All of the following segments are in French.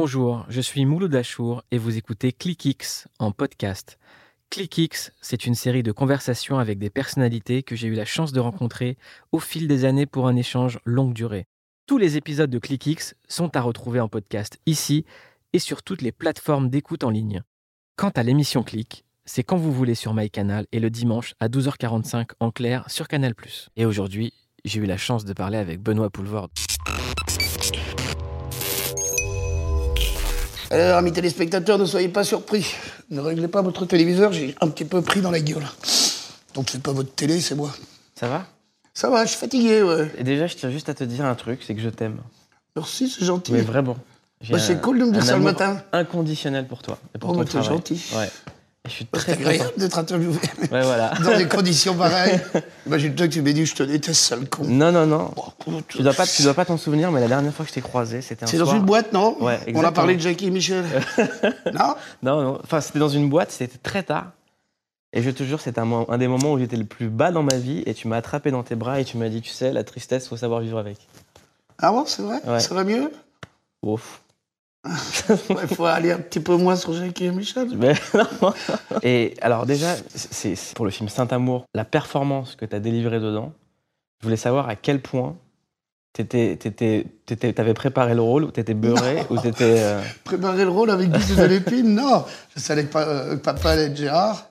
Bonjour, je suis Mouloud Achour et vous écoutez ClickX en podcast. ClickX, c'est une série de conversations avec des personnalités que j'ai eu la chance de rencontrer au fil des années pour un échange longue durée. Tous les épisodes de ClickX sont à retrouver en podcast ici et sur toutes les plateformes d'écoute en ligne. Quant à l'émission Click, c'est quand vous voulez sur MyCanal et le dimanche à 12h45 en clair sur Canal+. Et aujourd'hui, j'ai eu la chance de parler avec Benoît Poulvord. Alors, amis téléspectateurs, ne soyez pas surpris. Ne réglez pas votre téléviseur, j'ai un petit peu pris dans la gueule. Donc c'est pas votre télé, c'est moi. Ça va? Ça va, je suis fatigué, ouais. Et déjà, je tiens juste à te dire un truc, c'est que je t'aime. Merci, c'est gentil. Mais vraiment. Bah, c'est cool de me dire ça le matin. Inconditionnel pour toi. Et pour Oh, ton bah, travail. gentil. Ouais. Je suis C'est très agréable content. d'être interviewé. Ouais, voilà. Dans des conditions pareilles. Imagine-toi que tu m'as dit je te déteste, sale con. Non, non, non. Oh, Tu dois pas, tu dois pas t'en souvenir, mais la dernière fois que je t'ai croisé, c'était un C'est dans une boîte, non Ouais, On a parlé de Jackie et Michel. non Non, non. Enfin, c'était dans une boîte, c'était très tard. Et je te jure, c'était un, mo- un des moments où j'étais le plus bas dans ma vie. Et tu m'as attrapé dans tes bras et tu m'as dit, tu sais, la tristesse, faut savoir vivre avec. Ah bon, c'est vrai Ouais. Ça va mieux Ouf. Il faut aller un petit peu moins sur Jackie et Michel. Mais non. Et alors déjà, c'est pour le film Saint-Amour, la performance que tu as délivrée dedans, je voulais savoir à quel point t'avais préparé le rôle, ou t'étais beurré, ou t'étais... euh, Préparer le rôle avec Guy de l'épine, non. Je savais que pa- euh, papa allait être Gérard.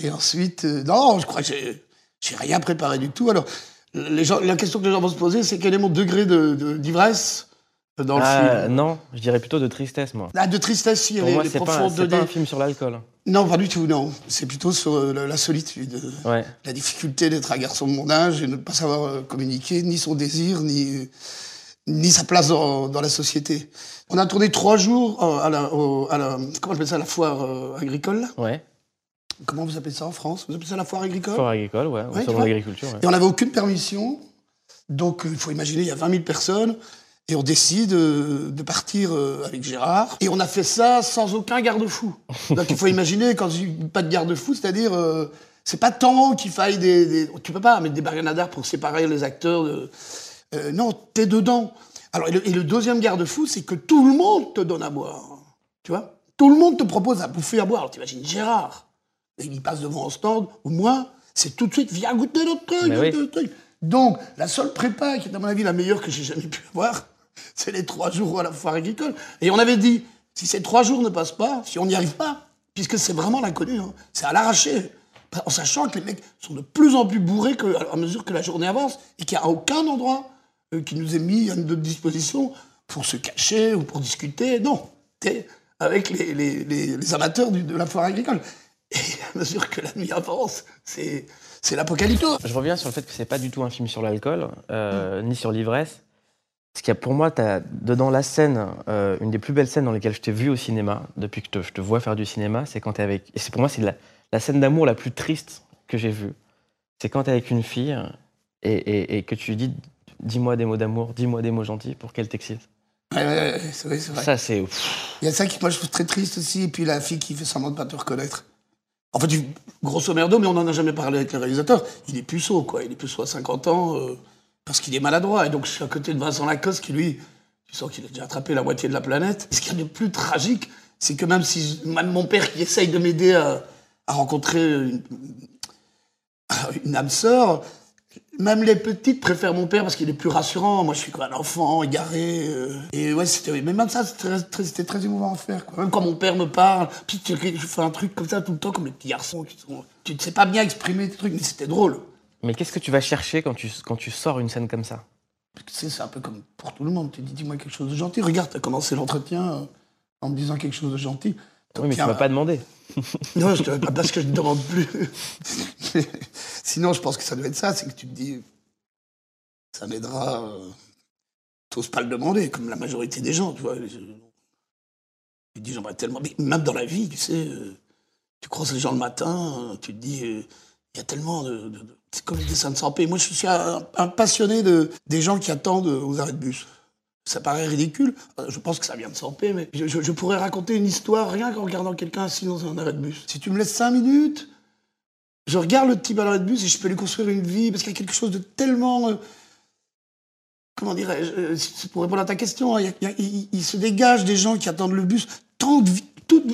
Et ensuite, euh, non, je crois que j'ai, rien préparé du tout. Alors, les gens, la question que les gens vont se poser, c'est quel est mon degré de, de- d'ivresse? Dans le ah, film non, je dirais plutôt de tristesse, moi. Ah, de tristesse, si, Pour est, moi, pas, de pas un film sur l'alcool. Non, pas du tout, non. C'est plutôt sur euh, la, la solitude. euh, Ouais. La difficulté d'être un garçon de mon âge et ne pas savoir euh, communiquer, ni son désir, ni, ni sa place dans, dans la société. On a tourné trois jours à la, au- à la, comment on appelle ça, la foire agricole. Ouais. Comment vous appelez ça en France? Vous appelez ça la foire agricole? Fort agricole, ouais. ou Ouais. Et on n'avait aucune permission. Donc, il faut imaginer, il y a 20 000 personnes. Et on décide euh, de partir euh, avec Gérard. Et on a fait ça sans aucun garde-fou. Donc, il faut imaginer, quand je dis pas de garde-fou, c'est-à-dire, euh, c'est pas tant qu'il faille des, des- Tu peux pas mettre des barrières pour séparer les acteurs. De, euh, non, t'es dedans. Alors, et le, et le deuxième garde-fou, c'est que tout le monde te donne à boire. Tu vois? Tout le monde te propose à bouffer, à boire. Alors, t'imagines Gérard? Et il passe devant un stand, ou moi, c'est tout de suite, viens goûter notre truc, oui. goûter notre truc. Donc, la seule prépa qui est, à mon avis, la meilleure que j'ai jamais pu avoir, c'est les trois jours à la foire agricole. Et on avait dit, si ces trois jours ne passent pas, si on n'y arrive pas, puisque c'est vraiment l'inconnu, hein, c'est à l'arraché, en sachant que les mecs sont de plus en plus bourrés à mesure que la journée avance, et qu'il n'y a aucun endroit euh, qui nous est mis à notre disposition pour se cacher ou pour discuter. Non, t'es avec les, amateurs de la foire agricole. Et à mesure que la nuit avance, c'est c'est l'apocalypse. Je reviens sur le fait que c'est pas du tout un film sur l'alcool, euh, ni sur l'ivresse. Parce qu'il y a pour moi, as dedans la scène, euh, une des plus belles scènes dans lesquelles je t'ai vu au cinéma, depuis que te- je te vois faire du cinéma, c'est quand t'es avec. Et c'est pour moi, c'est la, la scène d'amour la plus triste que j'ai vue. C'est quand t'es avec une fille et, et- et que tu lui dis Dis-moi des mots d'amour, dis-moi des mots gentils pour qu'elle t'excite. Ouais, ouais, ouais, c'est vrai, c'est vrai. Ça, c'est. Il y a ça qui, moi, je trouve très triste aussi. Et puis la fille qui fait semblant de pas te reconnaître. En fait, grosso merdo, mais on n'en a jamais parlé avec le réalisateur. Il est puceau, quoi. Il est puceau à 50 ans euh, parce qu'il est maladroit. Et donc, je suis à côté de Vincent Lacoste qui, lui, tu sens qu'il a déjà attrapé la moitié de la planète. Ce qu'il y a de plus tragique, c'est que même si même mon père qui essaye de m'aider à, rencontrer une, âme sœur, même les petites préfèrent mon père parce qu'il est plus rassurant. Moi, je suis comme un enfant égaré. euh, et ouais, c'était, mais même ça, c'était très, émouvant à faire. Même quand mon père me parle, puis je fais un truc comme ça tout le temps, comme les petits garçons qui sont. Tu ne sais pas bien exprimer tes trucs, mais c'était drôle. Mais qu'est-ce que tu vas chercher quand tu, quand tu sors une scène comme ça? Tu sais, c'est un peu comme pour tout le monde. Tu dis, dis-moi quelque chose de gentil. Regarde, t'as commencé l'entretien euh, en me disant quelque chose de gentil. Oui, mais tu Tiens, m'as pas demandé. Non, je te, pas parce que je ne demande plus. Sinon, je pense que ça doit être ça, c'est que tu te dis, ça m'aidera. euh, t'oses pas le demander, comme la majorité des gens, tu vois. Tu te dis, j'aimerais tellement. Mais même dans la vie, tu sais, euh, tu croises les gens le matin, euh, tu te dis, euh, il y a tellement de. de- de- c'est comme les dessins de Sampé. Moi, je suis un, passionné de, des gens qui attendent aux arrêts de bus. Ça paraît ridicule. Euh, Je pense que ça vient de Sampé, mais je, pourrais raconter une histoire rien qu'en regardant quelqu'un assis dans un arrêt de bus. Si tu me laisses cinq minutes, je regarde le type à l'arrêt de bus et je peux lui construire une vie parce qu'il y a quelque chose de tellement. euh, comment dirais-je, euh, pour répondre à ta question, hein, il se dégage des gens qui attendent le bus. Tant de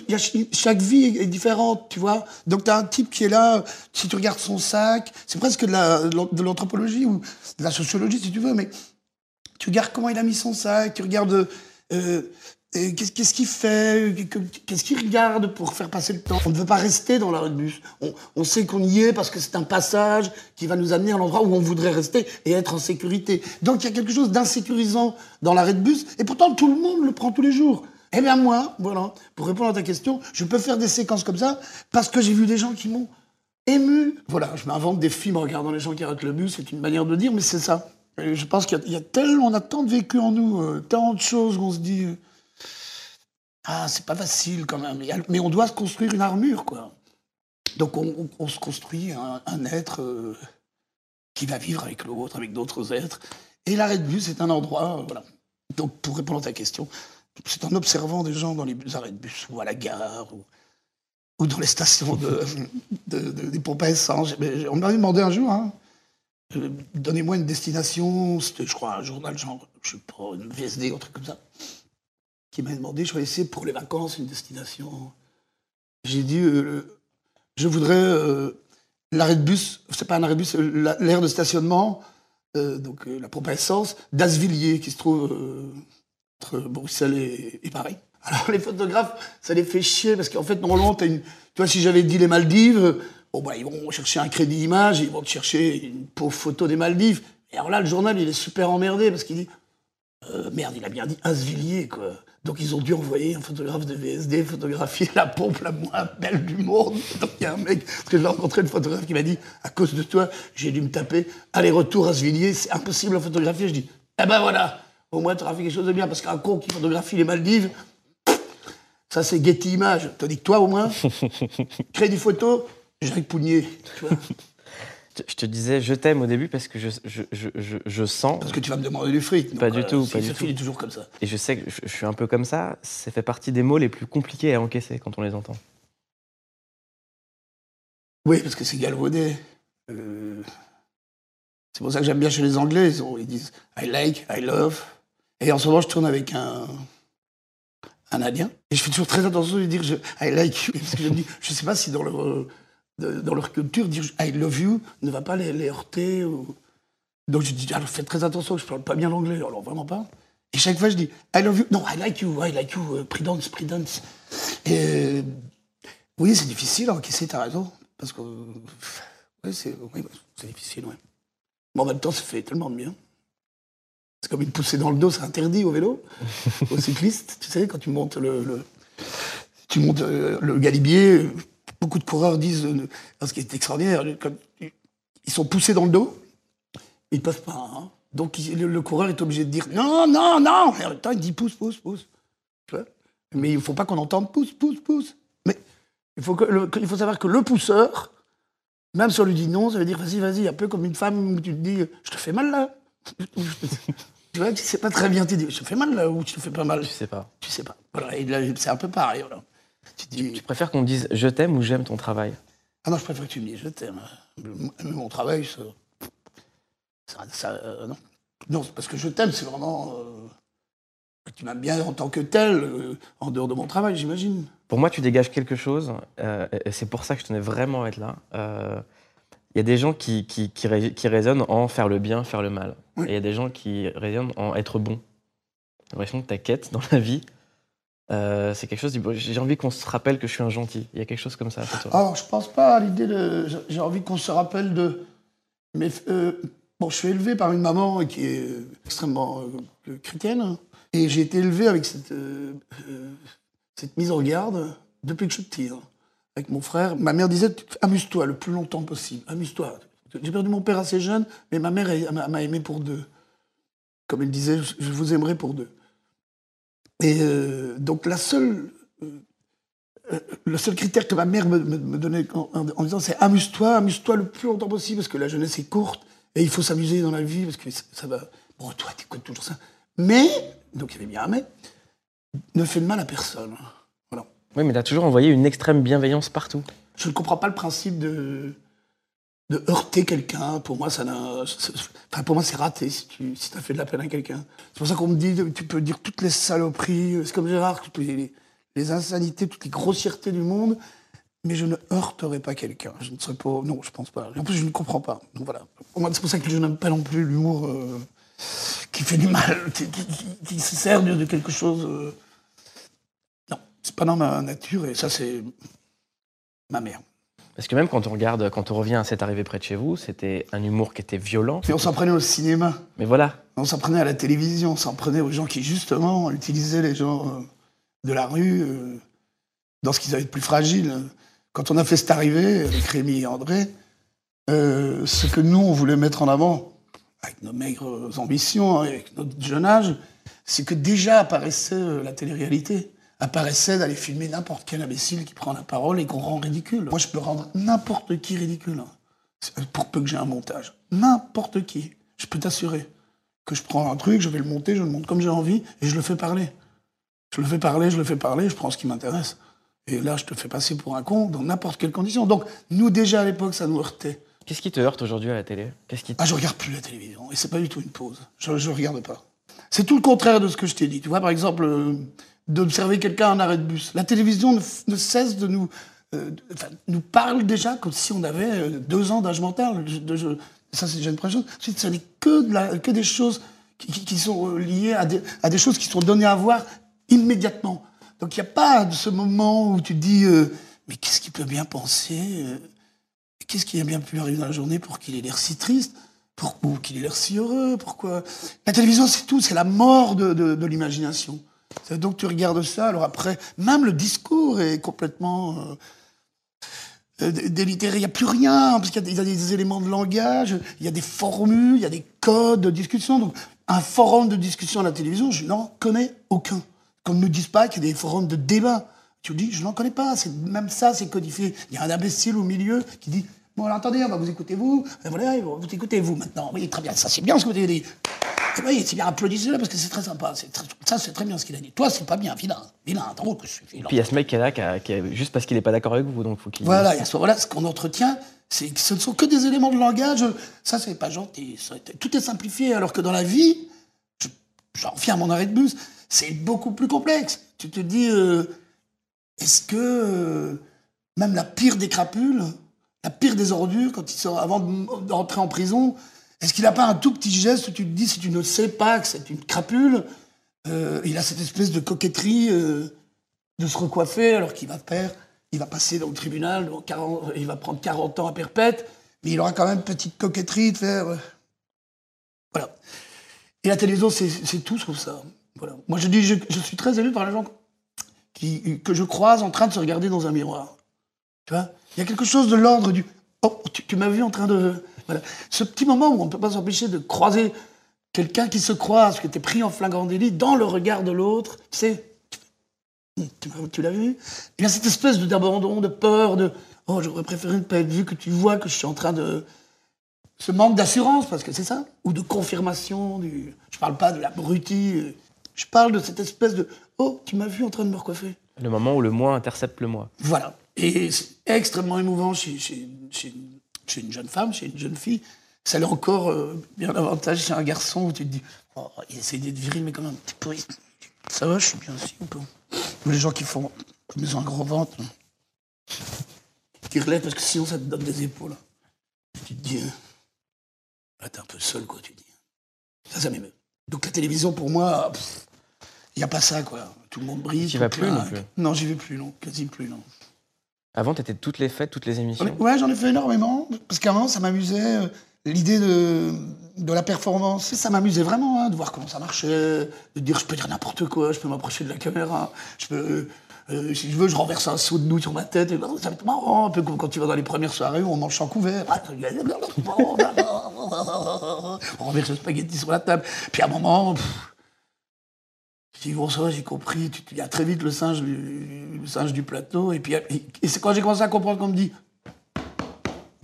ch- chaque vie est différente, tu vois. Donc tu as un type qui est là, si tu regardes son sac, c'est presque de la- l'anthropologie ou de la sociologie si tu veux, mais tu regardes comment il a mis son sac, tu regardes euh, euh, qu'est-ce qu'il fait, que- qu'est-ce qu'il regarde pour faire passer le temps. On ne veut pas rester dans l'arrêt de bus. On, on sait qu'on y est parce que c'est un passage qui va nous amener à l'endroit où on voudrait rester et être en sécurité. Donc il y a quelque chose d'insécurisant dans l'arrêt de bus et pourtant tout le monde le prend tous les jours. Eh bien moi, voilà, pour répondre à ta question, je peux faire des séquences comme ça parce que j'ai vu des gens qui m'ont ému. Voilà, je m'invente des films en regardant les gens qui arrêtent le bus, c'est une manière de dire, mais c'est ça. Et je pense qu'il y a- tellement, tant de vécu en nous, euh, tant de choses où on se dit, euh, ah, c'est pas facile quand même. Mais on doit se construire une armure, quoi. Donc on, se construit un, être euh, qui va vivre avec l'autre, avec d'autres êtres. Et l'arrêt de bus, c'est un endroit, voilà. Donc pour répondre à ta question, c'est en observant des gens dans les arrêts de bus ou à la gare ou, dans les stations de, de- de- des pompes à essence. Mais On m'avait demandé un jour, hein, euh, donnez-moi une destination, c'était je crois un journal genre, je sais pas, une VSD, un truc comme ça, qui m'a demandé, je choisissais pour les vacances une destination. J'ai dit, euh, je voudrais euh, l'arrêt de bus, c'est pas un arrêt de bus, la- l'aire de stationnement, donc la pompe à essence, d'Asvilliers, qui se trouve Bruxelles et, Paris. Alors les photographes, ça les fait chier parce qu'en fait, normalement, t'as une... tu vois, si j'avais dit les Maldives, bon, bah, ils vont chercher un crédit image, ils vont te chercher une pauvre photo des Maldives. Et alors là, le journal, il est super emmerdé parce qu'il dit euh, merde, il a bien dit Asvilliers, quoi. Donc ils ont dû envoyer un photographe de VSD photographier la pompe la moins belle du monde. Donc il y a un mec, parce que j'ai rencontré le photographe qui m'a dit, à cause de toi, j'ai dû me taper aller-retour Asvilliers, c'est impossible à photographier. Je dis, eh ben voilà, au moins tu auras fait quelque chose de bien, parce qu'un con qui photographie les Maldives, ça c'est Getty Images. Tandis que toi, au moins, crédit photo, Jacques Pougnier, tu vois. Je je te disais je t'aime au début parce que je, je, je, je, sens, Parce que tu vas me demander du fric. Pas Donc, du tout, si pas du tout. est toujours comme ça. et je sais que je, je suis un peu comme ça, ça fait partie des mots les plus compliqués à encaisser quand on les entend. Oui, parce que c'est galvaudé. Euh, C'est pour ça que j'aime bien chez les Anglais. Ils, ont- ils disent I like, I love. Et en ce moment, je tourne avec un, un Indien. Et je fais toujours très attention de dire I like you. Parce que je me dis, je sais pas si dans leur, dans leur culture, dire I love you ne va pas les, heurter. Donc je dis, alors faites très attention, je parle pas bien l'anglais. Alors vraiment pas. Et chaque fois, je dis I love you. Non, I like you, I like you. euh, Prudence, prudence. Et oui, c'est difficile à encaisser, t'as raison. Parce que. c'est difficile, ouais. Mais en même temps, ça fait tellement de bien. C'est comme une poussée dans le dos, c'est interdit au vélo, aux cyclistes. Tu sais, quand tu montes le, tu montes euh, le galibier, beaucoup de coureurs disent, euh, ce qui est extraordinaire, ils sont poussés dans le dos, ils ne peuvent pas. hein. Donc le, coureur est obligé de dire non, non, non. Et en même temps, il dit pousse, pousse, pousse. Mais il ne faut pas qu'on entende pousse, pousse, pousse. Mais il faut, il faut savoir que le pousseur, même si on lui dit non, ça veut dire vas-y, vas-y, un peu comme une femme où tu te dis je te fais mal là. Tu vois, tu sais pas très bien, tu dis je te fais mal là ou tu te fais pas mal? Je sais pas. Tu sais pas. Voilà, et là, c'est un peu pareil. Voilà. Tu dis, Tu préfères qu'on me dise je t'aime ou j'aime ton travail? Ah non, je préfère que tu me dises je t'aime. Mon travail, ça. ça- ça, euh, non. Non, parce que je t'aime, c'est vraiment. euh, tu m'aimes bien en tant que tel, euh, en dehors de mon travail, j'imagine. Pour moi, tu dégages quelque chose, et c'est pour ça que je tenais vraiment à être là. Il y a des gens qui, qui, qui, ré- qui résonnent en faire le bien, faire le mal. Oui. Et il y a des gens qui résonnent en être bon. J'ai l'impression que ta quête dans la vie, euh, c'est quelque chose. du- J'ai envie qu'on se rappelle que je suis un gentil. Il y a quelque chose comme ça toi. Alors, je pense pas à l'idée de. j'ai- envie qu'on se rappelle de. Mais euh, bon, je suis élevé par une maman qui est extrêmement euh, chrétienne. Et j'ai été élevé avec cette, cette mise en garde depuis que je suis petit. hein. Avec mon frère. Ma mère disait amuse-toi le plus longtemps possible. Amuse-toi. J'ai perdu mon père assez jeune, mais ma mère elle m'a aimé pour deux. comme il disait, je vous aimerai pour deux. Et euh, donc la seule, euh, le seul critère que ma mère me, donnait en, disant c'est amuse-toi, amuse-toi le plus longtemps possible parce que la jeunesse est courte et il faut s'amuser dans la vie parce que ça, va. Bon, toi, t'écoutes toujours ça. Mais, donc il y avait bien un mais, ne fais de mal à personne. Oui, mais tu as toujours envoyé une extrême bienveillance partout. Je ne comprends pas le principe de, heurter quelqu'un. Pour moi, ça pour moi, c'est raté si tu si as fait de la peine à quelqu'un. C'est pour ça qu'on me dit, tu peux dire toutes les saloperies. C'est comme Gérard, toutes les, insanités, toutes les grossièretés du monde, mais je ne heurterai pas quelqu'un. Je ne serais pas. Non, je pense pas. En plus, je ne comprends pas. Donc voilà. C'est pour ça que je n'aime pas non plus l'humour euh, qui fait du mal, qui, se sert de, quelque chose. Euh... C'est pas dans ma nature, et ça, c'est ma mère. Parce que même quand on regarde, quand on revient à cette arrivée près de chez vous, c'était un humour qui était violent. Mais on s'en prenait au cinéma. Mais voilà. On s'en prenait à la télévision, on s'en prenait aux gens qui, justement, utilisaient les gens euh, de la rue euh, dans ce qu'ils avaient de plus fragile. Quand on a fait cette arrivée avec Rémi et André, euh, ce que nous, on voulait mettre en avant, avec nos maigres ambitions, avec notre jeune âge, c'est que déjà apparaissait la télé-réalité apparaissait d'aller filmer n'importe quel imbécile qui prend la parole et qu'on rend ridicule. Moi, je peux rendre n'importe qui ridicule, pour peu que j'ai un montage. N'importe qui. Je peux t'assurer que je prends un truc, je vais le monter, je le monte comme j'ai envie, et je le fais parler. Je le fais parler, je le fais parler, je prends ce qui m'intéresse. Et là, je te fais passer pour un con dans n'importe quelle condition. Donc, nous, déjà à l'époque, ça nous heurtait. Qu'est-ce qui te heurte aujourd'hui à la télé? Qu'est-ce qui Ah, je regarde plus la télévision. Et c'est pas du tout une pause. Je ne regarde pas. C'est tout le contraire de ce que je t'ai dit. Tu vois, par exemple, euh, d'observer quelqu'un en arrêt de bus. La télévision ne, cesse de nous, euh, nous parle déjà comme si on avait euh, deux ans d'âge mental. De, ça, c'est déjà une première chose. Ce n'est que, que des choses qui, sont euh, liées à des, choses qui sont données à voir immédiatement. Donc, il n'y a pas de ce moment où tu dis mais qu'est-ce qu'il peut bien penser Qu'est-ce qui a bien pu arriver dans la journée pour qu'il ait l'air si triste pour, qu'il ait l'air si heureux Pourquoi? La télévision, c'est tout, c'est la mort de l'imagination. Donc tu regardes ça, alors après, même le discours est complètement euh, euh délitéré. Il n'y a plus rien, parce qu'il y, a des éléments de langage, il y a des formules, il y a des codes de discussion. Donc un forum de discussion à la télévision, je n'en connais aucun. Qu'on ne me dise pas qu'il y a des forums de débat. Tu dis, je n'en connais pas. Même ça, c'est codifié. Il y a un imbécile au milieu qui dit, bon, alors, attendez, vous écoutez vous. Vous écoutez vous maintenant. Oui, très bien, ça c'est bien ce que vous avez dit. Oui, c'est bien, applaudissez-le parce que c'est très sympa. ça, c'est très bien ce qu'il a dit. Toi, c'est pas bien, vilain. Vilain, attends, que je suis vilain. Puis il y a ce mec qui est là, qui juste parce qu'il n'est pas d'accord avec vous, donc faut qu'il. Voilà, y voilà, ce qu'on entretient, c'est ce ne sont que des éléments de langage. Ça, c'est pas gentil. tout est simplifié, alors que dans la vie, j'en viens à mon arrêt de bus, c'est beaucoup plus complexe. Tu te dis, euh, est-ce que euh, même la pire des crapules, la pire des ordures, quand il sort, avant d'entrer en prison, est-ce qu'il n'a pas un tout petit geste où tu te dis, si tu ne sais pas que c'est une crapule, euh, il a cette espèce de coquetterie euh, de se recoiffer alors qu'il va faire, il va passer dans le tribunal, il va prendre 40 ans à perpète, mais il aura quand même une petite coquetterie de faire. Euh, voilà. Et la télévision, c'est tout sauf ça. Moi, je dis, je, suis très élu par les gens qui, que je croise en train de se regarder dans un miroir. Tu vois? Il y a quelque chose de l'ordre du. Oh, tu m'as vu en train de ce petit moment où on ne peut pas s'empêcher de croiser quelqu'un qui se croise, qui était pris en flagrant délit, dans le regard de l'autre, tu sais, tu, l'as vu? Il y a cette espèce d'abandon, de peur, de « Oh, j'aurais préféré ne pas être vu, que tu vois que je suis en train de... » Ce manque d'assurance, parce que c'est ça, ou de confirmation, du... je parle pas de l'abruti, je parle de cette espèce de « Oh, tu m'as vu en train de me recoiffer ». Le moment où le moi intercepte le moi. Voilà. Et c'est extrêmement émouvant chez, chez, chez chez une jeune femme, chez une jeune fille, ça l'est encore euh, bien davantage chez un garçon où tu te dis, oh, il essaie d'être viril, mais quand même petit peu. Ça va, je suis bien aussi ou pas? Les gens qui font, comme ils ont un gros ventre, qui relèvent parce que sinon ça te donne des épaules. Tu te dis, hein, là t'es un peu seul, quoi, tu dis. Ça, ça m'émeut. Donc la télévision, pour moi, il n'y a pas ça, quoi. Tout le monde brille. Tu vas plus non plus Non, j'y vais plus, non. Quasi plus, non. Avant, tu étais toutes les fêtes, toutes les émissions? Ouais, j'en ai fait énormément. Parce qu'avant, ça m'amusait. Euh, l'idée de, de la performance, ça m'amusait vraiment, hein, de voir comment ça marchait, de dire je peux dire n'importe quoi, je peux m'approcher de la caméra, je peux. Euh, si je veux, je renverse un seau de nouilles sur ma tête. Et, ça va être marrant, un peu comme quand tu vas dans les premières soirées où on mange sans couvert. on renverse le spaghetti sur la table. Puis à un moment, ça va, j'ai compris. Tu, il y a très vite le singe, du, le singe du plateau. Et puis, et, c'est quand j'ai commencé à comprendre qu'on me dit,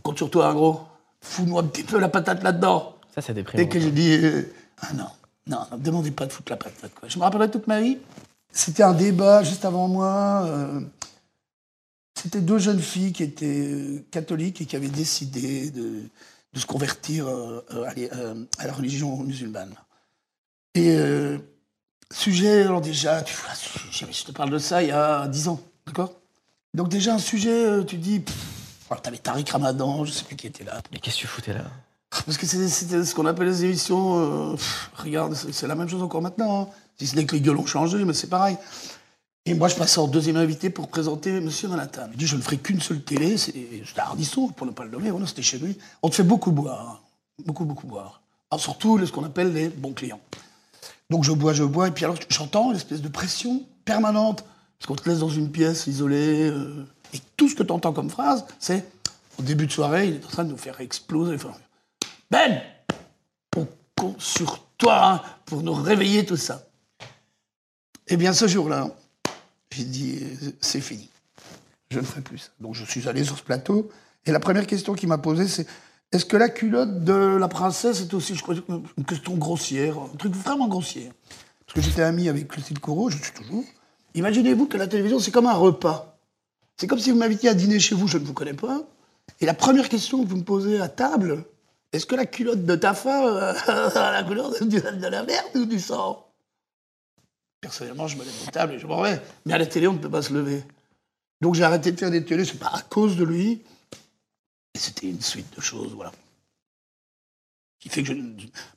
compte sur toi, un gros. Fous-moi un petit peu la patate là-dedans. Ça, c'est déprimant. Dès que j'ai dit, euh, ah non, non, ne me demandez pas de foutre la patate. Quoi. Je me rappellerai toute ma vie. C'était un débat juste avant moi. euh, C'était deux jeunes filles qui étaient euh, catholiques et qui avaient décidé de, de se convertir à, à la religion musulmane. Et sujet, alors déjà, tu je, te parle de ça il y a dix ans, d'accord? Donc déjà un sujet, euh, tu dis, alors t'avais Tariq Ramadan, je sais plus qui était là. Mais qu'est-ce que tu foutais là? Parce que c'est ce qu'on appelle les émissions. euh, pff, regarde, c'est la même chose encore maintenant. hein. Si ce n'est que les gueules ont changé, mais c'est pareil. Et moi, je passais en deuxième invité pour présenter Monsieur Manhattan. Il dit Je ne ferai qu'une seule télé. c'est- Ardisson, pour ne pas le nommer. Voilà, c'était chez lui. On te fait beaucoup boire. hein. Beaucoup, beaucoup boire. Alors, surtout ce qu'on appelle les bons clients. Donc, je bois, je bois. Et puis, alors, j'entends l'espèce de pression permanente. Parce qu'on te laisse dans une pièce isolée. euh, et tout ce que tu entends comme phrase, c'est Au début de soirée, il est en train de nous faire exploser. Ben, on compte sur toi hein, pour nous réveiller tout ça. Eh bien, ce jour-là, j'ai dit, euh, c'est fini. Je ne ferai plus ça. Donc, je suis allé sur ce plateau. Et la première question qu'il m'a posée, c'est est-ce que la culotte de la princesse est aussi, je crois, une question grossière, un truc vraiment grossier Parce que j'étais ami avec Clotilde Corot, je suis toujours. Imaginez-vous que la télévision, c'est comme un repas. C'est comme si vous m'invitiez à dîner chez vous, je ne vous connais pas. Et la première question que vous me posez à table, est-ce que la culotte de ta femme euh, a la couleur de, la merde ou du sang? Personnellement, je me lève de table et je m'en vais. Mais à la télé, on ne peut pas se lever. Donc j'ai arrêté de faire des télés, c'est pas à cause de lui. Et c'était une suite de choses, voilà. Qui fait que je...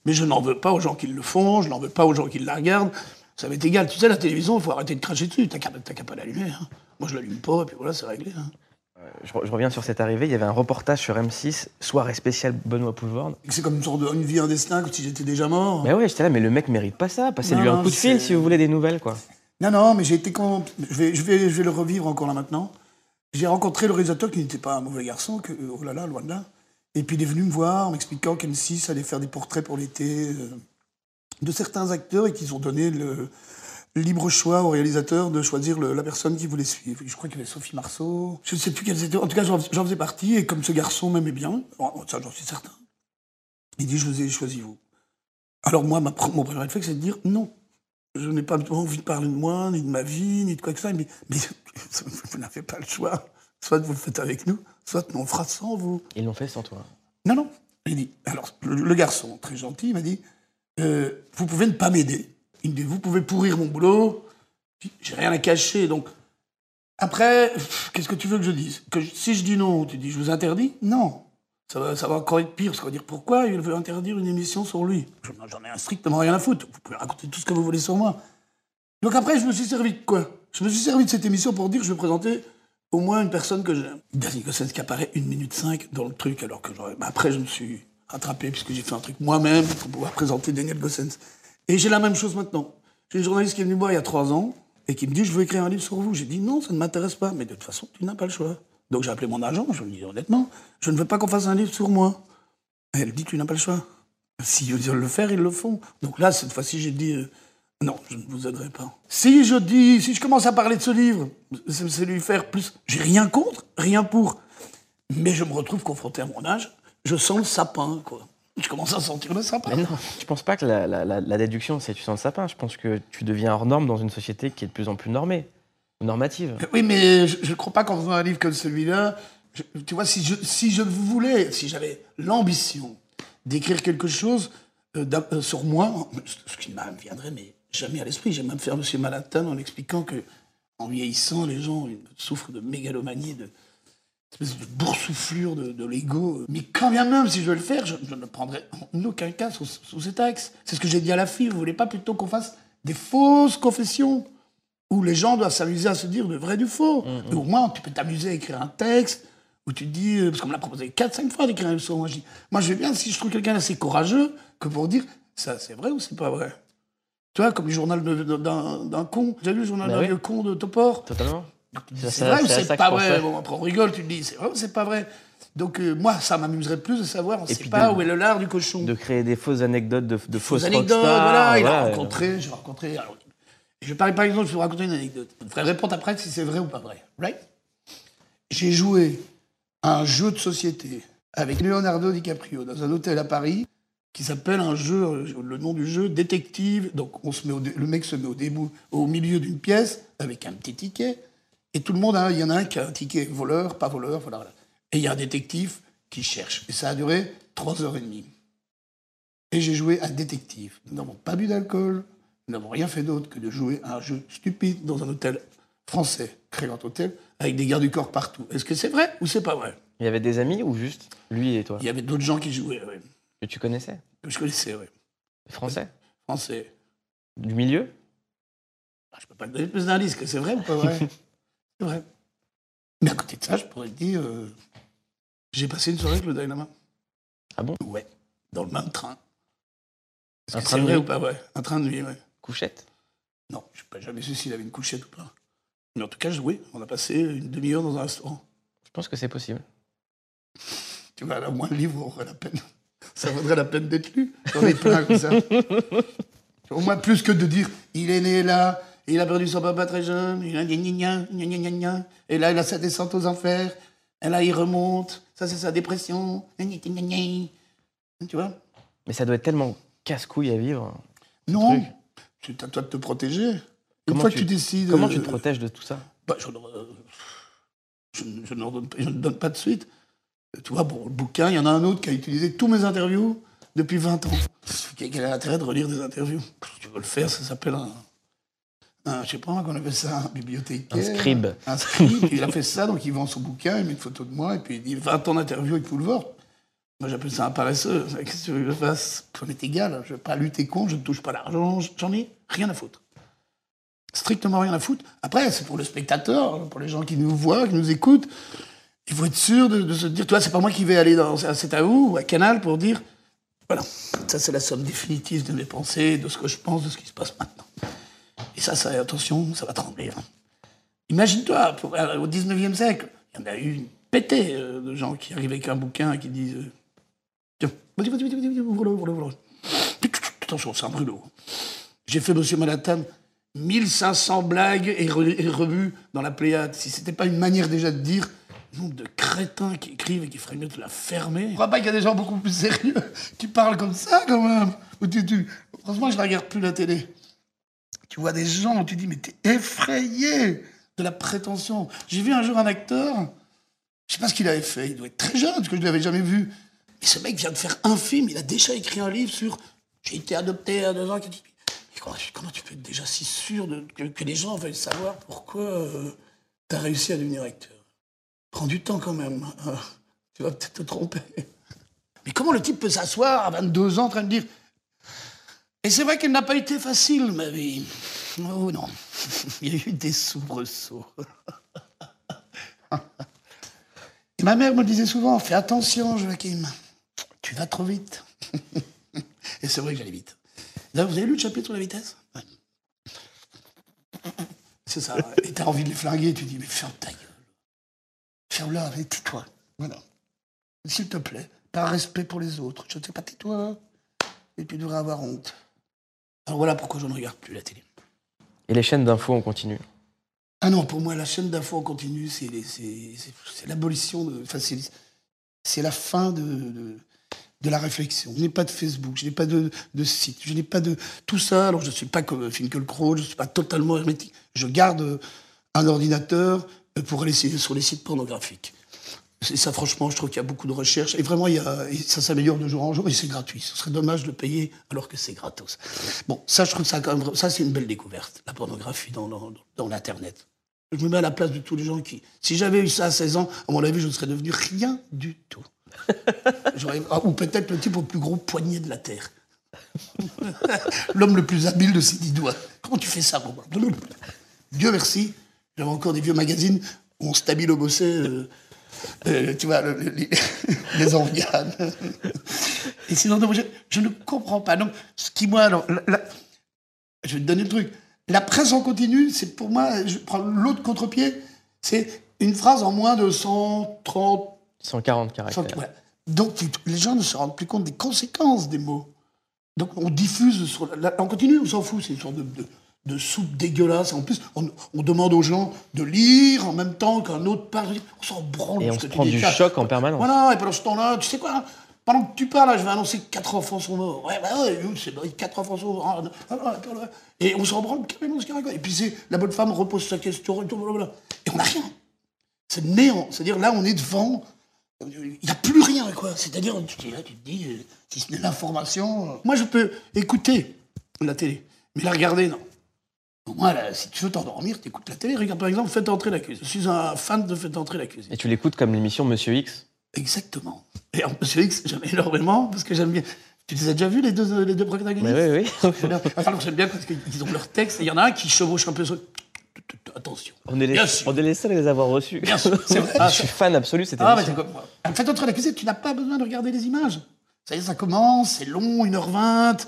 Mais je n'en veux pas aux gens qui le font, je n'en veux pas aux gens qui la regardent. Ça m'est égal. Tu sais, la télévision, il faut arrêter de cracher dessus. T'as qu'à t'as qu'à pas l'allumer. hein. Moi, je l'allume pas, et puis voilà, c'est réglé. hein. je, re- je reviens sur cette arrivée. Il y avait un reportage sur M6, soirée spéciale Benoît Poulvord. C'est comme une sorte de une vie, un destin, comme si j'étais déjà mort. Mais ouais, j'étais là, mais le mec mérite pas ça. Passez-lui un coup de fil si vous voulez des nouvelles, quoi. Non, non, mais j'ai été con... je, vais, je, vais, je vais le revivre encore là maintenant. J'ai rencontré le réalisateur qui n'était pas un mauvais garçon, que, oh là là, loin de là. Et puis il est venu me voir en m'expliquant qu'M6 allait faire des portraits pour l'été euh, de certains acteurs et qu'ils ont donné le libre choix au réalisateur de choisir la personne qu'il voulait suivre. Je crois qu'il y avait Sophie Marceau, je ne sais plus quelles étaient. En tout cas, j'en faisais partie et comme ce garçon m'aimait bien, oh, ça j'en suis certain, il dit Je vous ai choisi vous. Alors moi, ma, mon premier réflexe, c'est de dire non. Je n'ai pas envie de parler de moi, ni de ma vie, ni de quoi que ça. Mais, mais vous n'avez pas le choix. Soit vous le faites avec nous, soit on le fera sans vous. Ils l'ont fait sans toi. Non, non. Il dit, alors, le, le garçon, très gentil, il m'a dit, euh, vous pouvez ne pas m'aider. Il me dit, vous pouvez pourrir mon boulot. J'ai rien à cacher, donc. Après, qu'est-ce que tu veux que je dise? Que je- Si je dis non, tu dis, je vous interdis? Non. Ça va, encore être pire, ça va dire pourquoi il veut interdire une émission sur lui? J'en ai strictement rien à foutre. Vous pouvez raconter tout ce que vous voulez sur moi. Donc après, je me suis servi de quoi? Je me suis servi de cette émission pour dire que je vais présenter au moins une personne que j'aime. Daniel Gossens qui apparaît 1 minute 5 dans le truc, alors que bah, après, je me suis rattrapé puisque j'ai fait un truc moi-même pour pouvoir présenter Daniel Gossens. Et j'ai la même chose maintenant. J'ai une journaliste qui est venue me voir il y a trois ans et qui me dit Je veux écrire un livre sur vous. J'ai dit Non, ça ne m'intéresse pas. Mais de toute façon, tu n'as pas le choix. Donc j'ai appelé mon agent, je lui ai honnêtement Je ne veux pas qu'on fasse un livre sur moi. Elle dit Tu n'as pas le choix. S'ils veulent le faire, ils le font. Donc là, cette fois-ci, j'ai dit euh, non, je ne vous aiderai pas. Si je dis, si je commence à parler de ce livre, c'est lui faire plus. J'ai rien contre, rien pour. Mais je me retrouve confronté à mon âge, je sens le sapin, quoi. Je commence à sentir le sapin. Mais non, je pense pas que la, la- déduction, c'est tu sens le sapin. Je pense que tu deviens hors norme dans une société qui est de plus en plus normée, normative. Oui, mais je ne crois pas qu'en faisant un livre comme celui-là, tu vois, si je, si voulais, si j'avais l'ambition d'écrire quelque chose euh, euh, sur moi, ce qui ne me viendrait mais jamais à l'esprit, j'aime même faire M. Manhattan en expliquant que en vieillissant, les gens souffrent de mégalomanie, de de boursouflure de, l'ego. Mais quand bien même, si je veux le faire, je, ne prendrai en aucun cas sous, sous cet axe. C'est ce que j'ai dit à la fille, vous voulez pas plutôt qu'on fasse des fausses confessions? Où les gens doivent s'amuser à se dire le vrai du faux. Mais au moins, tu peux t'amuser à écrire un texte où tu te dis, euh, parce qu'on me l'a proposé 4-5 fois d'écrire un livre moi, je dis, moi je vais bien si je trouve quelqu'un assez courageux que pour dire, ça c'est vrai ou c'est pas vrai? Tu vois, comme le journal d'un con. J'ai lu le journal Bah d'un oui. vieux con de Topor. Totalement. C'est vrai ou c'est pas vrai? Bon, après, on rigole, tu te dis, c'est vrai ou c'est pas vrai? Donc, euh, moi, ça m'amuserait plus de savoir, on Et sait pas de- où est le lard du cochon. De créer des fausses anecdotes de, fausses anecdotes, rockstars, voilà, il a rencontré, j'ai rencontré. alors, je parie par exemple, je vais vous raconter une anecdote. Vous devrez répondre après si c'est vrai ou pas vrai. Right? J'ai joué à un jeu de société avec Leonardo DiCaprio dans un hôtel à Paris qui s'appelle un jeu, le nom du jeu, détective. Donc on se met au le mec se met au, début, au milieu d'une pièce avec un petit ticket. Et tout le monde, a, il y en a un qui a un ticket voleur, pas voleur, voilà. voilà. Et il y a un détective qui cherche. Et ça a duré trois heures et demie. Et j'ai joué à détective. Nous n'avons pas bu d'alcool, nous n'avons rien fait d'autre que de jouer à un jeu stupide dans un hôtel français, très grand hôtel, avec des gardes du corps partout. Est-ce que c'est vrai ou c'est pas vrai? Il y avait des amis ou juste lui et toi? Il y avait d'autres gens qui jouaient, ouais, Que tu connaissais? Que je connaissais, ouais. Français? Français. Du milieu? Ah, Je peux pas te donner plus d'indices que c'est vrai ou pas vrai C'est vrai. Mais à côté de ça, je pourrais te dire, euh, j'ai passé une soirée avec le Dynama. Ah bon? Ouais, dans le même train. Est-ce Un que train c'est de vrai ou pas vrai? Un train de nuit, ouais. Couchette? Non, je n'ai pas jamais su s'il avait une couchette ou pas. Mais en tout cas, oui, on a passé une demi-heure dans un restaurant. Je pense que c'est possible. Tu vois, là, au moins le livre aurait la peine. Ça vaudrait la peine d'être lu. J'en ai plein comme ça. Au moins plus que de dire il est né là, il a perdu son papa très jeune, il a gna gna gna, et là il a sa descente aux enfers, et là il remonte, ça c'est sa dépression. Tu vois? Mais ça doit être tellement casse-couille à vivre. Non, truc. C'est à toi de te protéger. Une Comment fois tu- que tu décides. Comment euh, tu te protèges de tout ça? Bah, je, euh, je, ne- je donne, pas- je ne donne pas de suite. Tu vois, bon, le bouquin, il y en a un autre qui a utilisé tous mes interviews depuis 20 ans. Quel a l'intérêt de relire des interviews tu veux le faire, ça s'appelle un, un- je sais pas, qu'on appelle ça, un bibliothécaire. Un scribe. Un scribe. il a fait ça, donc il vend son bouquin, il met une photo de moi, et puis il dit 20 ans d'interview avec Poulvord. Moi, j'appelle ça un paresseux. Qu'est-ce que veux que je fasse? Ça m'est égal. Je ne vais pas lutter contre, je ne touche pas l'argent, j'en ai rien à foutre. Strictement rien à foutre. Après, c'est pour le spectateur, pour les gens qui nous voient, qui nous écoutent. Il faut être sûr de, se dire, toi, c'est pas moi qui vais aller dans à C'est à vous ou à Canal pour dire, voilà, ça c'est la somme définitive de mes pensées, de ce que je pense, de ce qui se passe maintenant. Et ça, ça attention, ça va trembler. hein. Imagine-toi, euh, au 19e siècle, il y en a eu une pétée euh, de gens qui arrivent avec un bouquin et qui disent euh, vas-y, vas-y, vas-y, vas-y, ouvre-le, ouvre-le, ouvre-le. Attention, c'est un brûlot. J'ai fait Monsieur Manhattan 1500 blagues et, re- et revues dans la Pléiade. Si c'était pas une manière déjà de dire, nombre de crétins qui écrivent et qui feraient mieux de la fermer. Je crois pas qu'il y a des gens beaucoup plus sérieux qui parlent comme ça, quand même. Ou tu, tu- Franchement, je ne regarde plus la télé. Tu vois des gens où tu dis, mais t'es effrayé de la prétention. J'ai vu un jour un acteur, je sais pas ce qu'il avait fait, il doit être très jeune, parce que je ne l'avais jamais vu. Mais ce mec vient de faire un film, il a déjà écrit un livre sur J'ai été adopté à deux ans. Comment, tu peux être déjà si sûr que, les gens veulent savoir pourquoi tu as réussi à devenir acteur? Prends du temps quand même. hein. Tu vas peut-être te tromper. Mais comment le type peut s'asseoir à 22 ans en train de dire Et c'est vrai qu'elle n'a pas été facile, ma vie. Oh non, il y a eu des soubresauts. Et ma mère me disait souvent, fais attention, Joachim, tu vas trop vite. Et c'est vrai que j'allais vite. D'ailleurs, vous avez lu le chapitre sur la vitesse? Ouais. C'est ça. Et t'as envie de les flinguer, tu dis, mais ferme ta gueule. Ferme-la, et tais-toi. Voilà. S'il te plaît, par respect pour les autres, je ne sais pas, tais-toi. Et tu devrais avoir honte. Alors voilà pourquoi je ne regarde plus la télé. Et les chaînes d'infos, on continue. Ah non, pour moi, la chaîne d'infos en continu, c'est l'abolition de. Enfin, c'est c'est la fin de, de, de la réflexion. Je n'ai pas de Facebook, je n'ai pas de, site, je n'ai pas de. Tout ça, alors je ne suis pas comme Finkelkraut, je ne suis pas totalement hermétique. Je garde un ordinateur pour aller sur les sites pornographiques. C'est ça, franchement, je trouve qu'il y a beaucoup de recherches. Et vraiment, il y a, et ça s'améliore de jour en jour et c'est gratuit. Ce serait dommage de payer alors que c'est gratos. Bon, ça, je trouve ça quand même. Ça, c'est une belle découverte, la pornographie dans l'Internet. Je me mets à la place de tous les gens qui. Si j'avais eu ça à 16 ans, à mon avis, je ne serais devenu rien du tout. Ah, ou peut-être le type au plus gros poignet de la Terre. L'homme le plus habile de ses dix doigts. Comment tu fais ça, Robin Dieu merci, j'avais encore des vieux magazines où on stabile au bosset, euh, euh, tu vois, le- le- les, les Orvianes. Et sinon, non, je, ne comprends pas. Donc, ce qui, moi, alors, Je vais te donner le truc. La presse en continu, c'est pour moi, je prends l'autre contre-pied, c'est une phrase en moins de 130, 140 caractères. 100 ouais. Donc les gens ne se rendent plus compte des conséquences des mots. Donc on diffuse sur la, en continu, on s'en fout, c'est une sorte de, de- de soupe dégueulasse. En plus, on, on demande aux gens de lire en même temps qu'un autre parle. On s'en branle. Et on se prend du choc en permanence. Voilà, et pendant ce temps-là, tu sais quoi Pendant que tu parles, là, je vais annoncer que quatre enfants sont morts. Ouais, bah ouais, oui, c'est vrai, quatre enfants sont morts. Ah, ah, ah. Et on s'en branle carrément ce qu'il raconte. Et puis c'est la bonne femme repose sa question. Et on n'a rien. C'est néant. C'est-à-dire là, on est devant. Il n'y a plus rien, quoi. C'est-à-dire, tu, te dis, euh, si ce n'est l'information. euh, Moi, je peux écouter la télé, mais la regarder, non. Pour moi, là, si tu veux t'endormir, tu écoutes la télé. Regarde, par exemple, Faites entrer l'accusé. Je suis un fan de Faites entrer l'accusé. Et tu l'écoutes comme l'émission Monsieur X? Exactement. Et en Monsieur X, j'aime énormément parce que j'aime bien. Tu les as déjà vus, les deux, les deux protagonistes? Mais oui, oui. Alors, j'aime bien parce qu'ils ont leur texte et il y en a un qui chevauche un peu sur. Attention. On est, les, Bien sûr. on est les seuls à les avoir reçus. Bien sûr, c'est vrai. je suis fan absolu cette Ah, mais comme moi. Faites entrer l'accusé, tu n'as pas besoin de regarder les images. Ça y est, ça commence, c'est long, 1h20.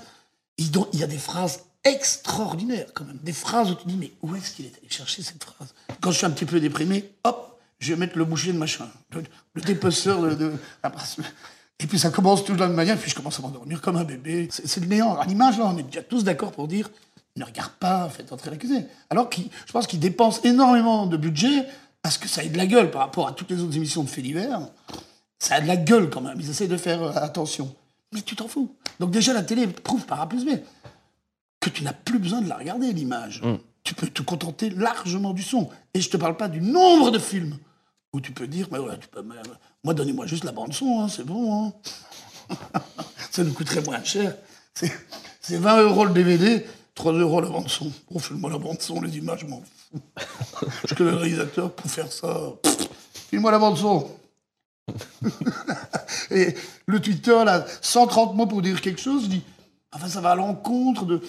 Il y a des phrases extraordinaires, quand même. Des phrases où tu dis, mais où est-ce qu'il est allé chercher cette phrase? Quand je suis un petit peu déprimé, hop, je vais mettre le boucher de machin, le, le dépeceur de, la. Et puis ça commence toujours de la même manière, puis je commence à m'endormir comme un bébé. C'est c'est le néant. À l'image, là, on est déjà tous d'accord pour dire, ne regarde pas, faites entrer l'accusé. Alors je pense qu'il dépense énormément de budget à ce que ça ait de la gueule par rapport à toutes les autres émissions de faits divers. Ça a de la gueule quand même. Ils essaient de faire euh, attention. Mais tu t'en fous. Donc déjà, la télé prouve par A plus B que tu n'as plus besoin de la regarder, l'image. Tu peux te contenter largement du son. Et je te parle pas du nombre de films où tu peux dire, mais ouais, tu peux, mais, euh, moi, donnez-moi juste la bande-son, hein, c'est bon. hein. Ça nous coûterait moins cher. C'est c'est 20 euros le DVD, 3 euros la bande-son. Bon, file-moi la bande-son, les images, je m'en fous. Je connais le réalisateur pour faire ça. File-moi la bande-son. Et le Twitter, là, 130 mots pour dire quelque chose, je dis, enfin, ça va à l'encontre de.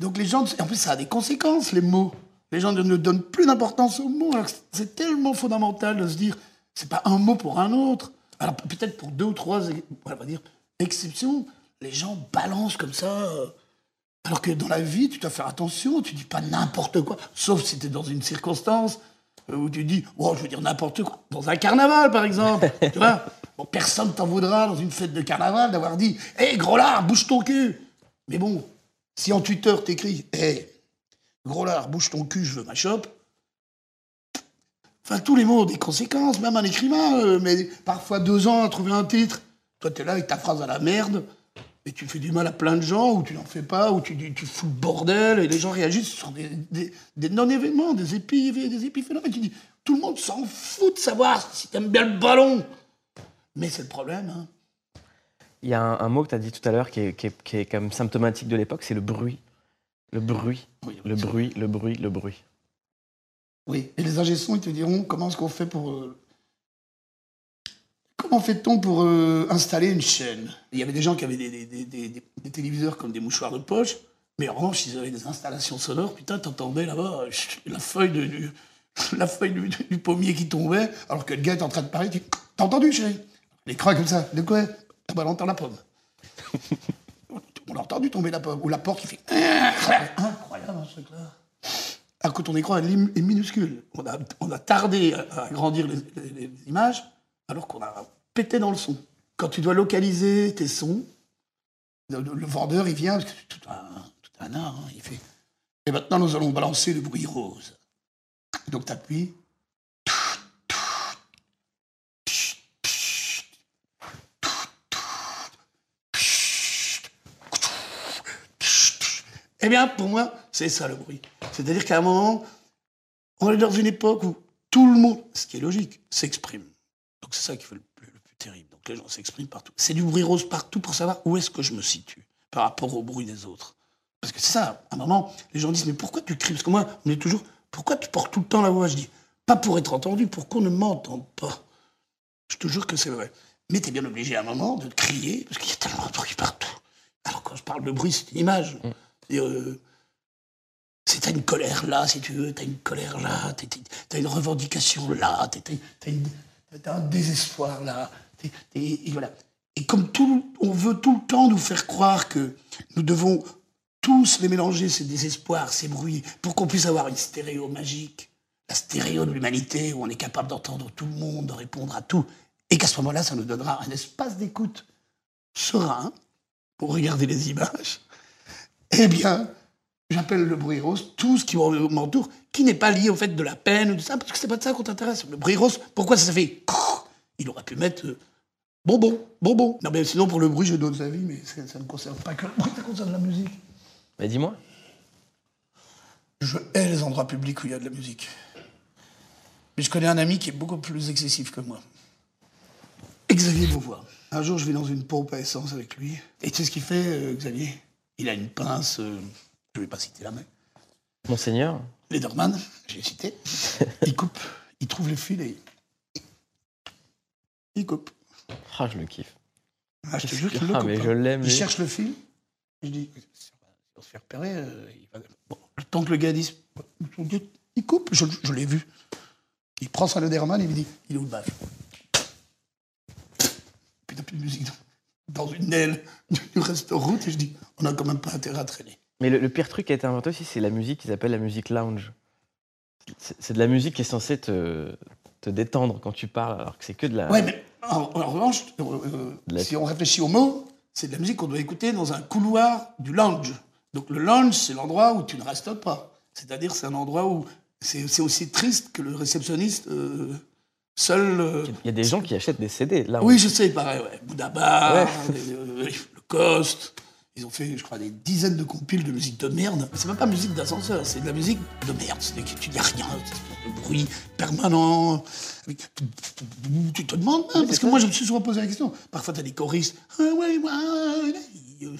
Donc les gens, en plus, ça a des conséquences, les mots. Les gens ne, ne donnent plus d'importance aux mots. C'est tellement fondamental de se dire, c'est pas un mot pour un autre. Alors peut-être pour deux ou trois, on va dire, exceptions, les gens balancent comme ça. Alors que dans la vie, tu dois faire attention, tu dis pas n'importe quoi, sauf si tu es dans une circonstance euh, où tu dis, oh, je veux dire n'importe quoi. Dans un carnaval, par exemple, tu vois. Bon, personne t'en voudra dans une fête de carnaval d'avoir dit, hé, gros lard, bouge ton cul. Mais bon, si en Twitter t'écris, hé, gros lard, bouge ton cul, je veux ma chope. Enfin, tous les mots ont des conséquences, même un écrivain, euh, mais parfois deux ans à trouver un titre. Toi, t'es là avec ta phrase à la merde, et tu fais du mal à plein de gens, ou tu n'en fais pas, ou tu, tu, fous le bordel, et les gens réagissent sur des, des- des non-événements, des, épi, des épiphénomènes. Tu dis, tout le monde s'en fout de savoir si t'aimes bien le ballon. Mais c'est le problème, hein. Il y a un, un mot que tu as dit tout à l'heure qui est, qui est- qui est comme symptomatique de l'époque, c'est le bruit. Le bruit, Oui, le bruit, le bruit, le bruit. Oui, et les ingé ils te diront comment est-ce qu'on fait pour. Comment fait-on pour euh, installer une chaîne? Il y avait des gens qui avaient des, téléviseurs comme des mouchoirs de poche, mais en revanche, ils avaient des installations sonores. Putain, t'entendais là-bas euh, la feuille, de- du, la feuille du, pommier qui tombait, alors que le gars est en train de parler. T'as entendu, chérie? L'écran comme ça. De quoi? Ah bah, on la pomme. on a entendu tomber la pomme. Ou la porte qui fait. Incroyable, ce truc-là. Alors que ton écran est, minuscule. On a, on a tardé à, agrandir les, les- les images, alors qu'on a pété dans le son. Quand tu dois localiser tes sons, le, vendeur, il vient, tout un, tout un art, hein, il fait. Et maintenant, nous allons balancer le bruit rose. Donc, tu appuies. Eh bien, pour moi, c'est ça le bruit. C'est-à-dire qu'à un moment, on est dans une époque où tout le monde, ce qui est logique, s'exprime. Donc c'est ça qui fait le terrible. Donc les gens s'expriment partout. C'est du bruit rose partout pour savoir où est-ce que je me situe par rapport au bruit des autres. Parce que c'est ça, à un moment, les gens disent, mais pourquoi tu cries? Parce que moi, on est toujours, pourquoi tu portes tout le temps la voix? Je dis, pas pour être entendu, pour qu'on ne m'entende pas. Je te jure que c'est vrai. Mais tu es bien obligé à un moment de crier, parce qu'il y a tellement de bruit partout. Alors quand je parle de bruit, c'est une image. Et, euh, c'est t'as une colère là, si tu veux, t'as une colère là, t'as- une revendication là, t'as- une- t'as un désespoir là. Et voilà. Et comme on veut tout le temps nous faire croire que nous devons tous les mélanger, ces désespoirs, ces bruits, pour qu'on puisse avoir une stéréo magique, la stéréo de l'humanité, où on est capable d'entendre tout le monde, de répondre à tout, et qu'à ce moment-là, ça nous donnera un espace d'écoute serein pour regarder les images, eh bien, j'appelle le bruit rose tout ce qui m'entoure, qui n'est pas lié au fait de la peine ou de ça, parce que c'est pas de ça qu'on t'intéresse. Le bruit rose, pourquoi ça fait Il aurait pu mettre euh, bonbon, bonbon. Non, mais sinon, pour le bruit, j'ai d'autres avis, mais ça, ne concerne pas que le bruit, ça concerne la musique. Mais dis-moi. Je hais les endroits publics où il y a de la musique. Mais je connais un ami qui est beaucoup plus excessif que moi. Xavier Beauvois. Un jour, je vais dans une pompe à essence avec lui. Et tu sais ce qu'il fait, euh, Xavier? Il a une pince, euh, je ne vais pas citer la main. Monseigneur? Lederman, j'ai cité. il coupe, il trouve le fil et il coupe. Ah, je le kiffe. Ah, je te jure qu'il le ah, coupe. mais je hein. l'aime. Il cherche le fil. Je dis, on se fait repérer. euh, il va- Bon, temps que le gars dise, il coupe, je, je l'ai vu. Il prend son Lederman et il me dit, il est où le bâche Putain, plus de musique dans, une aile du restaurant. Et je dis, on n'a quand même pas intérêt à traîner. Mais le, le pire truc qui a été inventé aussi, c'est la musique qu'ils appellent la musique lounge. C'est c'est de la musique qui est censée te, te détendre quand tu parles, alors que c'est que de la. Ouais, mais en, en revanche, euh, euh, La- si on réfléchit au mot, c'est de la musique qu'on doit écouter dans un couloir du lounge. Donc le lounge, c'est l'endroit où tu ne restes pas. C'est-à-dire, c'est un endroit où c'est aussi triste que le réceptionniste euh, seul. euh, Il y a des gens qui achètent des CD là. Oui, je sais, pareil, ouais. Bouddha Bar, le Cost. Ils ont fait, je crois, des dizaines de compiles de musique de merde. C'est même pas musique d'ascenseur, c'est de la musique de merde. Que tu dis rien, le bruit permanent. avec- Tu te demandes, hein, parce que moi, je me suis souvent posé la question. Parfois, tu as des choristes. Ah Il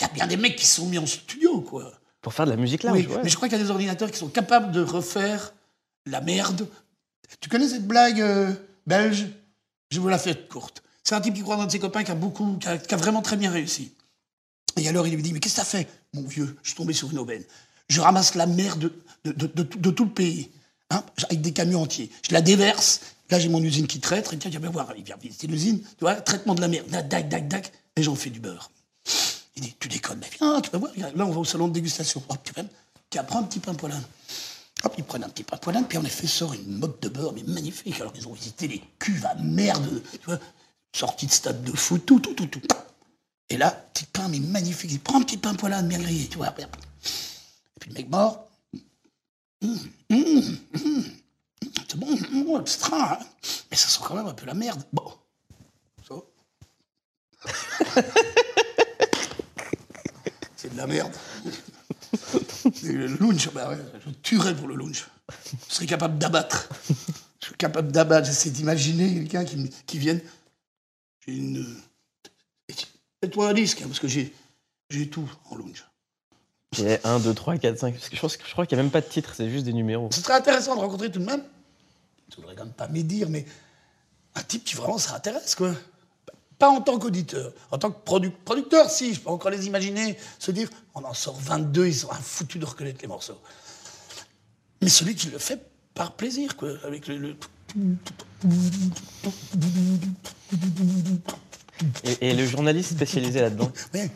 y a bien des mecs qui se sont mis en studio, quoi. Pour faire de la musique lounge. Oui, ouais. mais je crois qu'il y a des ordinateurs qui sont capables de refaire la merde. Tu connais cette blague euh, belge? Je vous la fais courte. C'est un type qui croit dans de ses copains qui a beaucoup, qui a, qui a vraiment très bien réussi. Et alors il lui dit mais qu'est-ce que t'as fait, mon vieux? Je suis tombé sur une aubaine. Je ramasse la merde de, de, tout- le pays, hein, avec des camions entiers. Je la déverse. Là j'ai mon usine qui traite. Et tiens, viens voir, il vient visiter l'usine. Tu vois, traitement de la. Là, dac, dac, dac, et j'en fais du beurre. Il dit, tu déconnes, mais viens, tu vas voir. Là, on va au salon de dégustation. Hop, tu vas, tiens, prends un petit pain poilin. Hop, ils prennent un petit pain poilin, puis en effet sort une mode de beurre, mais magnifique. Alors, ils ont visité les cuves à merde, tu vois, sorties de stade de foot, tout, tout, tout, tout. Et là, petit pain, mais magnifique. Il prend un petit pain poilin bien grillé, tu vois. Et puis le mec mort. Hum, hum, hum. C'est bon, extra, hein. mais ça sent quand même un peu la merde. Bon, ça. C'est de la merde. Et le lounge, bah ouais, je tuerais pour le lounge. Je serais capable d'abattre. Je suis capable d'abattre. J'essaie d'imaginer quelqu'un qui, qui vienne. J'ai une. Fais-toi un disque, hein, parce que j'ai, j'ai tout en lounge. Il y a 1, 2, 3, 4, 5. Parce que je, pense je crois qu'il n'y a même pas de titre, c'est juste des numéros. Ce serait intéressant de rencontrer tout de même. Je voudrais quand même pas médire, mais un type qui vraiment ça intéresse, quoi. Pas en tant qu'auditeur. En tant que produ- producteur, si, je peux encore les imaginer, se dire, on en sort 22, ils sont un foutu de reconnaître les morceaux. Mais celui qui le fait par plaisir, quoi, avec le... le- Et, le journaliste spécialisé là-dedans Ouais.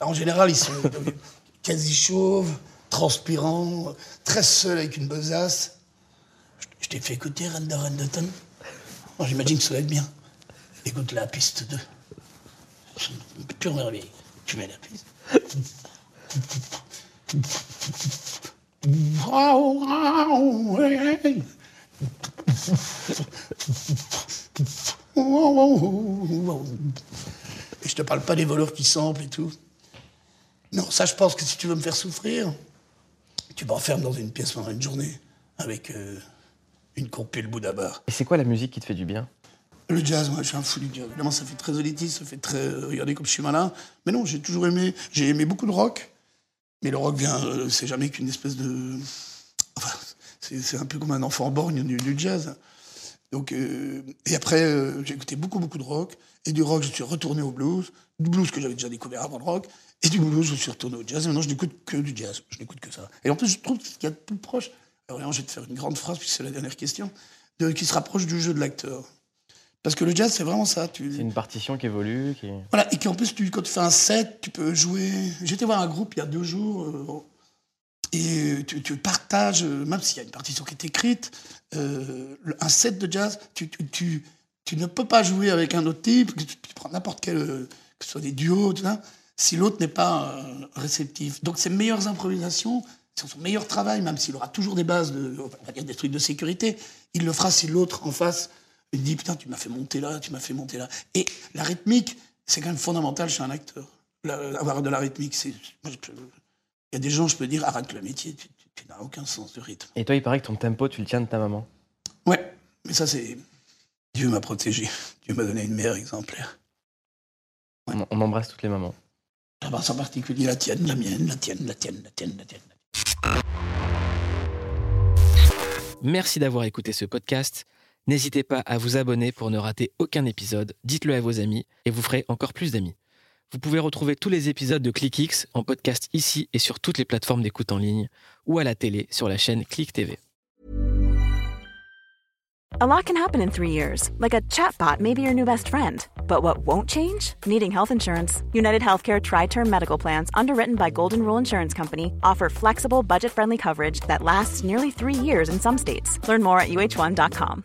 En général, ils sont quasi chauves, transpirants, très seuls avec une besace. Je, t'ai fait écouter Randaton. Moi, j'imagine que ça va être bien. Écoute la piste 2. C'est une pure merveille. Tu mets la piste. Te parle pas des voleurs qui samplent et tout. Non, ça, je pense que si tu veux me faire souffrir, tu m'enfermes dans une pièce pendant une journée avec euh, une compile Bouddha Bar. Et c'est quoi la musique qui te fait du bien? Le jazz, moi, je suis un fou du jazz. Évidemment, ça fait très élitiste, ça fait très. euh, regardez comme je suis malin. Mais non, j'ai toujours aimé. J'ai aimé beaucoup de rock. Mais le rock vient. euh, c'est jamais qu'une espèce de. Enfin, c'est c'est un peu comme un enfant borgne du, du jazz. Donc, euh, et après, euh, j'ai écouté beaucoup, beaucoup de rock. Et du rock, je suis retourné au blues. Du blues que j'avais déjà découvert avant le rock. Et du blues, je suis retourné au jazz. Et maintenant, je n'écoute que du jazz. Je n'écoute que ça. Et en plus, je trouve qu'il y a de plus proche. Alors, vraiment, je vais te faire une grande phrase, puisque c'est la dernière question, de, qui se rapproche du jeu de l'acteur. Parce que le jazz, c'est vraiment ça. Tu... C'est une partition qui évolue. Qui... Voilà, et qui en plus, tu, quand tu fais un set, tu peux jouer. J'étais voir un groupe il y a deux jours, euh, et tu, tu, partages, même s'il y a une partition qui est écrite, euh, un set de jazz, tu, ne peux pas jouer avec un autre type, tu, prends n'importe quel, que ce soit des duos, tout ça, si l'autre n'est pas euh, réceptif. Donc ces meilleures improvisations, son meilleur travail, même s'il aura toujours des bases, de, on va dire des trucs de sécurité, il le fera si l'autre en face il dit putain tu m'as fait monter là, tu m'as fait monter là. Et la rythmique, c'est quand même fondamental chez un acteur. avoir de la rythmique, c'est. Il y a des gens, je peux dire, arrête le métier, tu, n'as aucun sens du rythme. Et toi, il paraît que ton tempo, tu le tiens de ta maman. Ouais, mais ça c'est. Dieu m'a protégé. Dieu m'a donné une mère exemplaire. On, embrasse toutes les mamans. J'embrasse en particulier la tienne, la mienne, la tienne, la tienne, la tienne, la tienne. La tienne. Merci d'avoir écouté ce podcast. N'hésitez pas à vous abonner pour ne rater aucun épisode, dites-le à vos amis et vous ferez encore plus d'amis. Vous pouvez retrouver tous les épisodes de ClickX en podcast ici et sur toutes les plateformes d'écoute en ligne ou à la télé sur la chaîne Click TV. A lot can happen in three years, like a chatbot may be your new best friend. But what won't change? Needing health insurance. United Healthcare Tri Term Medical Plans, underwritten by Golden Rule Insurance Company, offer flexible, budget friendly coverage that lasts nearly three years in some states. Learn more at uh1.com.